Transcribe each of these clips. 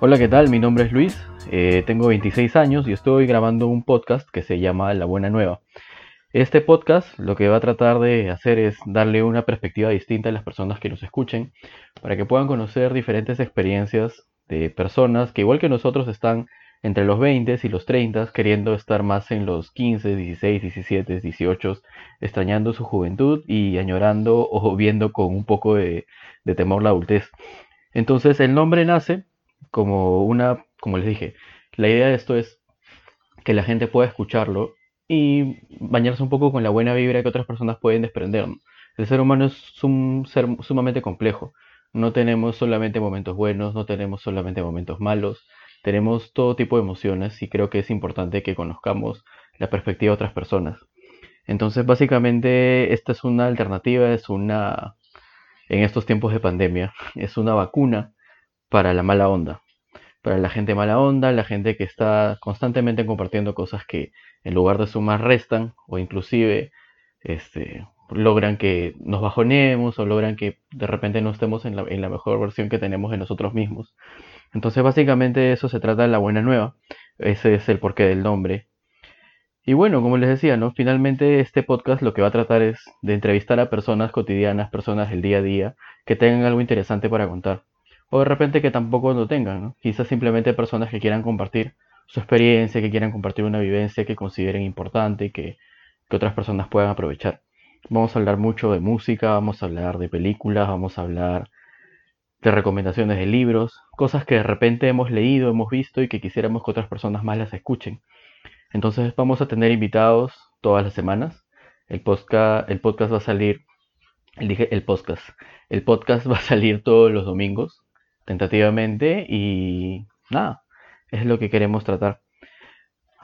Hola, ¿qué tal? Mi nombre es Luis, eh, tengo 26 años y estoy grabando un podcast que se llama La Buena Nueva. Este podcast lo que va a tratar de hacer es darle una perspectiva distinta a las personas que nos escuchen para que puedan conocer diferentes experiencias de personas que igual que nosotros están entre los 20 y los 30 queriendo estar más en los 15, 16, 17, 18, extrañando su juventud y añorando o viendo con un poco de, de temor la adultez. Entonces el nombre nace como una, como les dije, la idea de esto es que la gente pueda escucharlo y bañarse un poco con la buena vibra que otras personas pueden desprender. El ser humano es un ser sumamente complejo. No tenemos solamente momentos buenos, no tenemos solamente momentos malos, tenemos todo tipo de emociones y creo que es importante que conozcamos la perspectiva de otras personas. Entonces, básicamente, esta es una alternativa, es una, en estos tiempos de pandemia, es una vacuna para la mala onda. Para la gente mala onda, la gente que está constantemente compartiendo cosas que en lugar de sumar restan o inclusive este, logran que nos bajonemos o logran que de repente no estemos en la, en la mejor versión que tenemos de nosotros mismos. Entonces básicamente eso se trata de la buena nueva. Ese es el porqué del nombre. Y bueno, como les decía, ¿no? Finalmente este podcast lo que va a tratar es de entrevistar a personas cotidianas, personas del día a día, que tengan algo interesante para contar o de repente que tampoco lo tengan, ¿no? Quizás simplemente personas que quieran compartir su experiencia, que quieran compartir una vivencia que consideren importante y que, otras personas puedan aprovechar. Vamos a hablar mucho de música, vamos a hablar de películas, vamos a hablar de recomendaciones de libros, cosas que de repente hemos leído, hemos visto y que quisiéramos que otras personas más las escuchen. Entonces vamos a tener invitados todas las semanas. El podcast, el podcast va a salir, dije el podcast, el podcast va a salir todos los domingos tentativamente y nada, es lo que queremos tratar.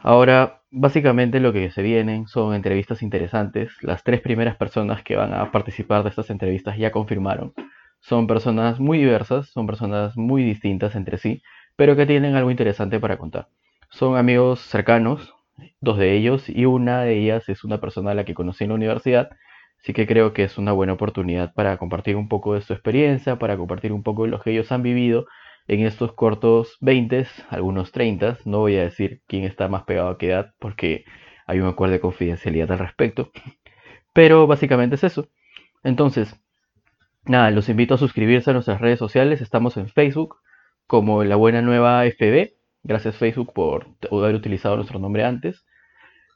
Ahora, básicamente lo que se vienen son entrevistas interesantes. Las tres primeras personas que van a participar de estas entrevistas ya confirmaron. Son personas muy diversas, son personas muy distintas entre sí, pero que tienen algo interesante para contar. Son amigos cercanos, dos de ellos, y una de ellas es una persona a la que conocí en la universidad Así que creo que es una buena oportunidad para compartir un poco de su experiencia, para compartir un poco de lo que ellos han vivido en estos cortos 20, algunos 30. No voy a decir quién está más pegado a qué edad porque hay un acuerdo de confidencialidad al respecto. Pero básicamente es eso. Entonces, nada, los invito a suscribirse a nuestras redes sociales. Estamos en Facebook como La Buena Nueva FB. Gracias Facebook por haber utilizado nuestro nombre antes.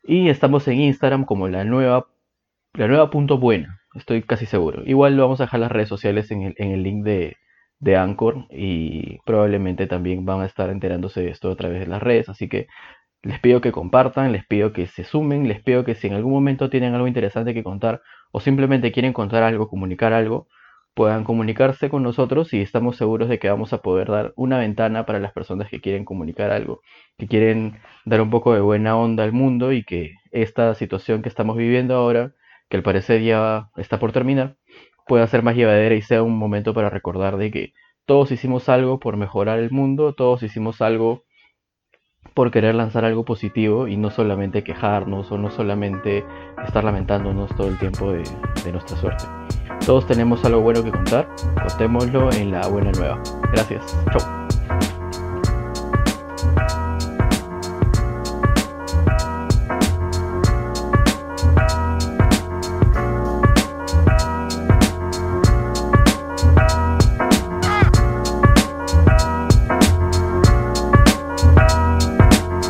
Y estamos en Instagram como La Nueva la nueva punto buena, estoy casi seguro. Igual lo vamos a dejar las redes sociales en el, link de, de Anchor y probablemente también van a estar enterándose de esto a través de las redes. Así que les pido que compartan, les pido que se sumen, les pido que si en algún momento tienen algo interesante que contar o simplemente quieren contar algo, comunicar algo, puedan comunicarse con nosotros y estamos seguros de que vamos a poder dar una ventana para las personas que quieren comunicar algo, que quieren dar un poco de buena onda al mundo y que esta situación que estamos viviendo ahora que al parecer ya está por terminar, pueda ser más llevadera y sea un momento para recordar de que todos hicimos algo por mejorar el mundo, todos hicimos algo por querer lanzar algo positivo y no solamente quejarnos o no solamente estar lamentándonos todo el tiempo de, de nuestra suerte. Todos tenemos algo bueno que contar, contémoslo en la buena nueva. Gracias, chao.